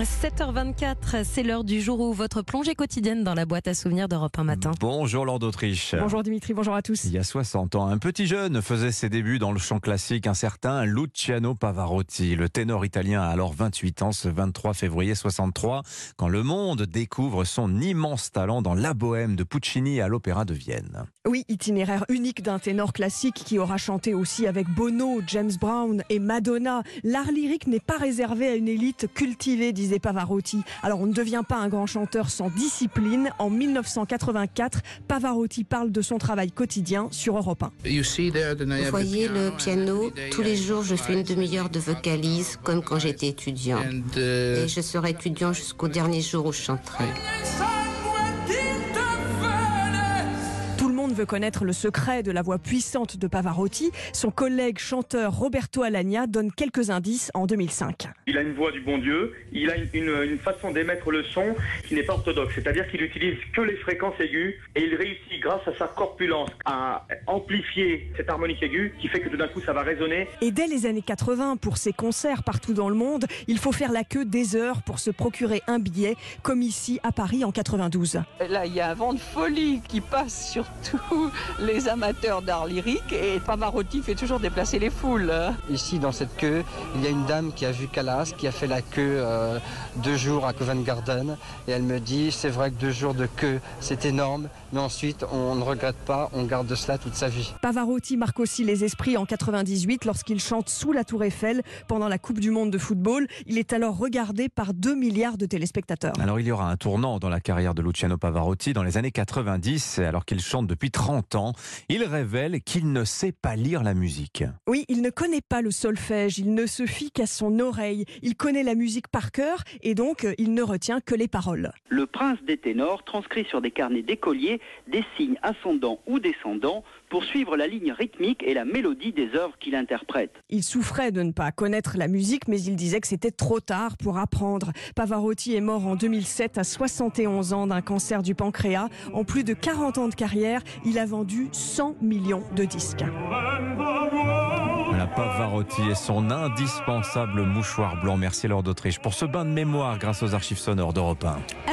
7h24, c'est l'heure du jour où votre plongée quotidienne dans la boîte à souvenirs d'Europe 1 matin. Bonjour Lord d'Autriche. Bonjour Dimitri, bonjour à tous. Il y a 60 ans, un petit jeune faisait ses débuts dans le chant classique, un certain Luciano Pavarotti. Le ténor italien a alors 28 ans ce 23 février 63, quand le monde découvre son immense talent dans La Bohème de Puccini à l'Opéra de Vienne. Oui, itinéraire unique d'un ténor classique qui aura chanté aussi avec Bono, James Brown et Madonna. L'art lyrique n'est pas réservé à une élite cultivée, disait Pavarotti. Alors on ne devient pas un grand chanteur sans discipline. En 1984, Pavarotti parle de son travail quotidien sur Europe 1. Vous voyez le piano, tous les jours je fais une demi-heure de vocalise comme quand j'étais étudiant. Et je serai étudiant jusqu'au dernier jour où je chanterai. Monde veut connaître le secret de la voix puissante de Pavarotti. Son collègue chanteur Roberto Alagna donne quelques indices en 2005. Il a une voix du bon Dieu, il a une, façon d'émettre le son qui n'est pas orthodoxe, c'est-à-dire qu'il utilise que les fréquences aiguës et il réussit grâce à sa corpulence à amplifier cette harmonique aiguë qui fait que tout d'un coup ça va résonner. Et dès les années 80, pour ses concerts partout dans le monde, il faut faire la queue des heures pour se procurer un billet, comme ici à Paris en 92. Là, il y a un vent de folie qui passe sur les amateurs d'art lyrique et Pavarotti fait toujours déplacer les foules. Ici, dans cette queue, il y a une dame qui a vu Calas, qui a fait la queue euh, deux jours à Covent Garden. Et elle me dit, c'est vrai que deux jours de queue, c'est énorme, mais ensuite, on ne regrette pas, on garde cela toute sa vie. Pavarotti marque aussi les esprits en 98 lorsqu'il chante sous la Tour Eiffel pendant la Coupe du Monde de football. Il est alors regardé par 2 milliards de téléspectateurs. Alors il y aura un tournant dans la carrière de Luciano Pavarotti dans les années 90, alors qu'il chante depuis 30 ans. Il révèle qu'il ne sait pas lire la musique. Oui, il ne connaît pas le solfège, il ne se fie qu'à son oreille. Il connaît la musique par cœur et donc euh, il ne retient que les paroles. Le prince des ténors transcrit sur des carnets d'écoliers des signes ascendants ou descendants pour suivre la ligne rythmique et la mélodie des œuvres qu'il interprète. Il souffrait de ne pas connaître la musique, mais il disait que c'était trop tard pour apprendre. Pavarotti est mort en 2007 à 71 ans d'un cancer du pancréas. En plus de 40 ans de carrière, il a vendu 100 millions de disques. La Pavarotti et son indispensable mouchoir blanc. Merci Lord d'Autriche pour ce bain de mémoire grâce aux archives sonores d'Europe 1.